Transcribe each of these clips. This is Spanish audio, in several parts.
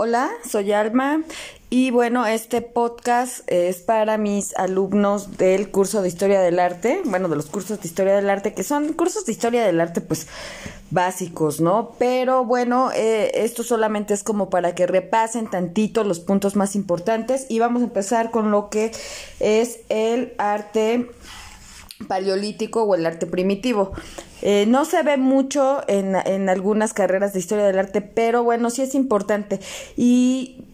Hola, soy Alma y bueno, este podcast es para mis alumnos del curso de Historia del Arte, bueno, de los cursos de Historia del Arte, que son cursos de Historia del Arte pues básicos, ¿no? Pero bueno, eh, esto solamente es como para que repasen tantito los puntos más importantes y vamos a empezar con lo que es el arte paleolítico o el arte primitivo. Eh, no se ve mucho en, en algunas carreras de historia del arte, pero bueno, sí es importante. Y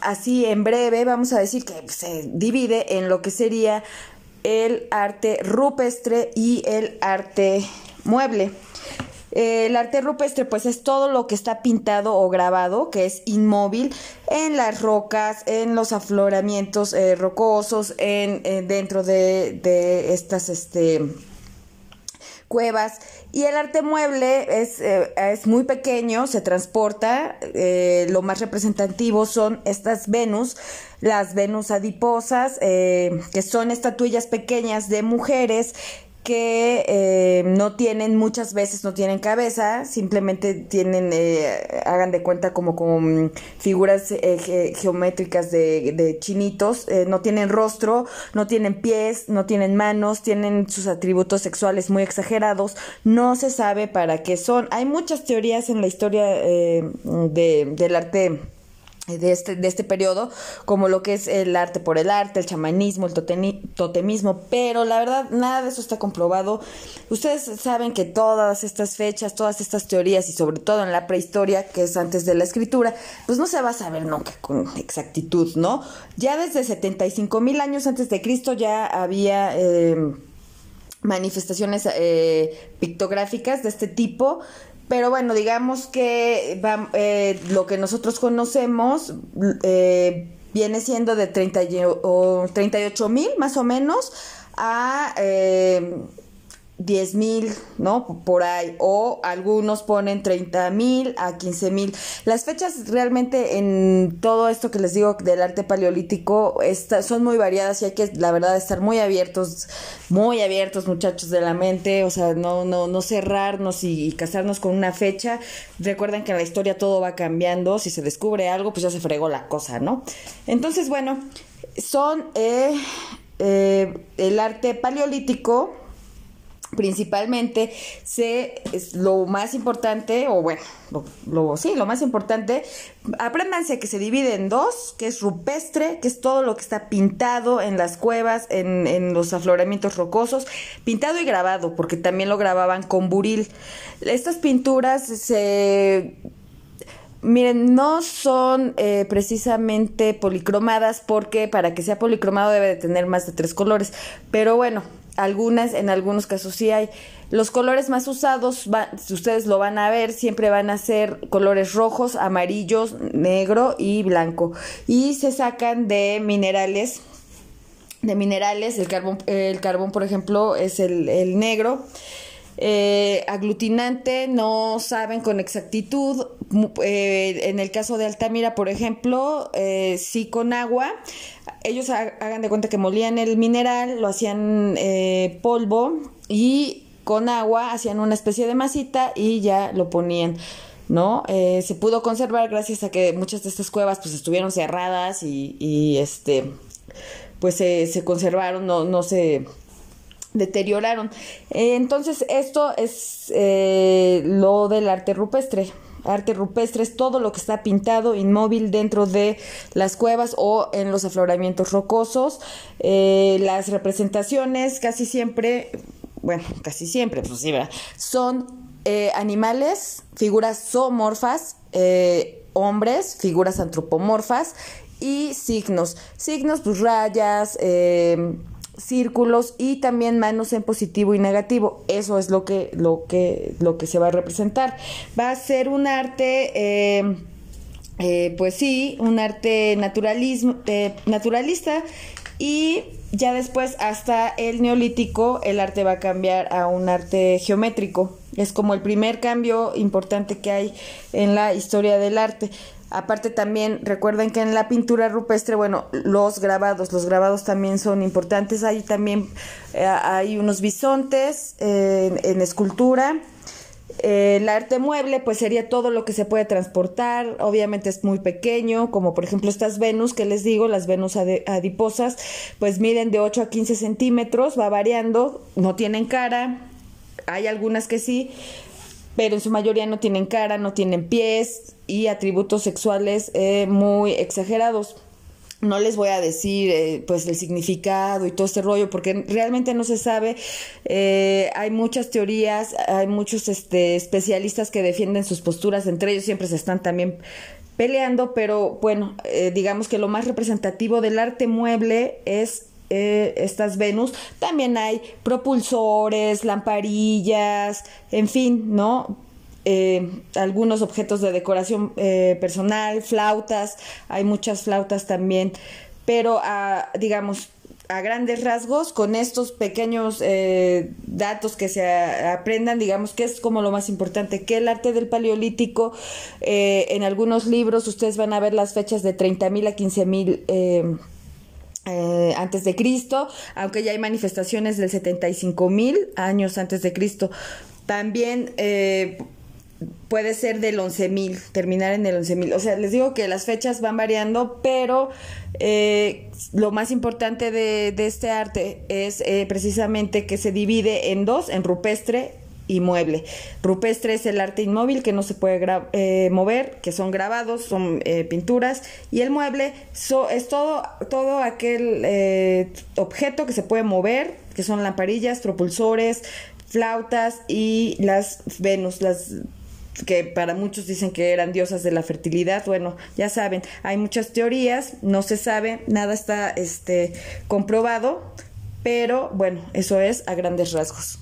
así en breve vamos a decir que se divide en lo que sería el arte rupestre y el arte mueble. El arte rupestre, pues es todo lo que está pintado o grabado, que es inmóvil en las rocas, en los afloramientos eh, rocosos, en, eh, dentro de, de estas, este, cuevas. Y el arte mueble es, eh, es muy pequeño, se transporta, eh, lo más representativo son estas Venus, las Venus adiposas, eh, que son estatuillas pequeñas de mujeres que eh, no tienen muchas veces no tienen cabeza simplemente tienen eh, hagan de cuenta como con figuras eh, geométricas de, de chinitos eh, no tienen rostro no tienen pies no tienen manos tienen sus atributos sexuales muy exagerados no se sabe para qué son. Hay muchas teorías en la historia eh, de, del arte de este, de este periodo, como lo que es el arte por el arte, el chamanismo, el totemismo, pero la verdad nada de eso está comprobado. Ustedes saben que todas estas fechas, todas estas teorías y sobre todo en la prehistoria, que es antes de la escritura, pues no se va a saber nunca con exactitud, ¿no? Ya desde 75 mil años antes de Cristo ya había... Eh, manifestaciones eh, pictográficas de este tipo pero bueno, digamos que eh, lo que nosotros conocemos eh, viene siendo de 30 o 38 mil más o menos a eh, 10 mil, ¿no? Por ahí. O algunos ponen 30 mil a 15 mil. Las fechas realmente en todo esto que les digo del arte paleolítico está, son muy variadas y hay que, la verdad, estar muy abiertos, muy abiertos, muchachos de la mente. O sea, no, no, no cerrarnos y, y casarnos con una fecha. Recuerden que en la historia todo va cambiando. Si se descubre algo, pues ya se fregó la cosa, ¿no? Entonces, bueno, son eh, eh, el arte paleolítico principalmente se es lo más importante o bueno lo, sí lo más importante apréndanse que se divide en dos que es rupestre que es todo lo que está pintado en las cuevas en, en los afloramientos rocosos pintado y grabado porque también lo grababan con buril. Estas pinturas se Miren, no son eh, precisamente policromadas porque para que sea policromado debe de tener más de tres colores. Pero bueno, algunas, en algunos casos sí hay. Los colores más usados, va, si ustedes lo van a ver, siempre van a ser colores rojos, amarillos, negro y blanco. Y se sacan de minerales, de minerales, el carbón, el carbón por ejemplo, es el, el negro. Eh, aglutinante no saben con exactitud. Eh, en el caso de Altamira, por ejemplo, eh, sí con agua. Ellos ha hagan de cuenta que molían el mineral, lo hacían eh, polvo y con agua hacían una especie de masita y ya lo ponían. ¿no? Eh, se pudo conservar gracias a que muchas de estas cuevas pues estuvieron cerradas y, y este pues se, se conservaron, no, no se deterioraron. Entonces, esto es eh, lo del arte rupestre. Arte rupestre es todo lo que está pintado inmóvil dentro de las cuevas o en los afloramientos rocosos. Eh, las representaciones casi siempre, bueno, casi siempre, pues sí. Son eh, animales, figuras zoomorfas, hombres, figuras antropomorfas y signos. Signos, pues rayas, eh, círculos y también manos en positivo y negativo. Eso es lo que, lo que, lo que se va a representar. Va a ser un arte, eh, eh, pues sí, un arte naturalismo, eh, naturalista y ya después hasta el neolítico el arte va a cambiar a un arte geométrico. Es como el primer cambio importante que hay en la historia del arte. Aparte también recuerden que en la pintura rupestre, bueno, los grabados, los grabados también son importantes. Hay también eh, hay unos bisontes en, en, escultura. Eh, el arte mueble, pues sería todo lo que se puede transportar, obviamente es muy pequeño, como por ejemplo estas Venus que les digo, las Venus adiposas, pues miden de 8 a 15 centímetros, va variando, no tienen cara, hay algunas que sí, pero en su mayoría no tienen cara, no tienen pies y atributos sexuales eh, muy exagerados. No les voy a decir eh, pues el significado y todo este rollo porque realmente no se sabe. Eh, hay muchas teorías hay muchos este, especialistas que defienden sus posturas entre ellos siempre se están también peleando pero bueno eh, digamos que lo más representativo del arte mueble es estas Venus también hay propulsores lamparillas en fin no eh, algunos objetos de decoración eh, personal, flautas, hay muchas flautas también, pero a, digamos, a grandes rasgos, con estos pequeños eh, datos que se aprendan, digamos que es como lo más importante, que el arte del paleolítico, en algunos libros ustedes van a ver las fechas de 30.000 a 15.000 antes de Cristo, aunque ya hay manifestaciones del 75.000 años antes de Cristo. También puede ser del 11.000, terminar en el 11.000. O sea, les digo que las fechas van variando, pero eh, lo más importante de, este arte es eh, precisamente que se divide en dos, en rupestre y mueble. Rupestre es el arte inmóvil que no se puede eh, mover, que son grabados, son pinturas, y el mueble es todo, todo aquel objeto que se puede mover, que son lamparillas, propulsores, flautas y las Venus, las que para muchos dicen que eran diosas de la fertilidad. Bueno, ya saben, hay muchas teorías, no se sabe, nada está este comprobado, pero bueno, eso es a grandes rasgos.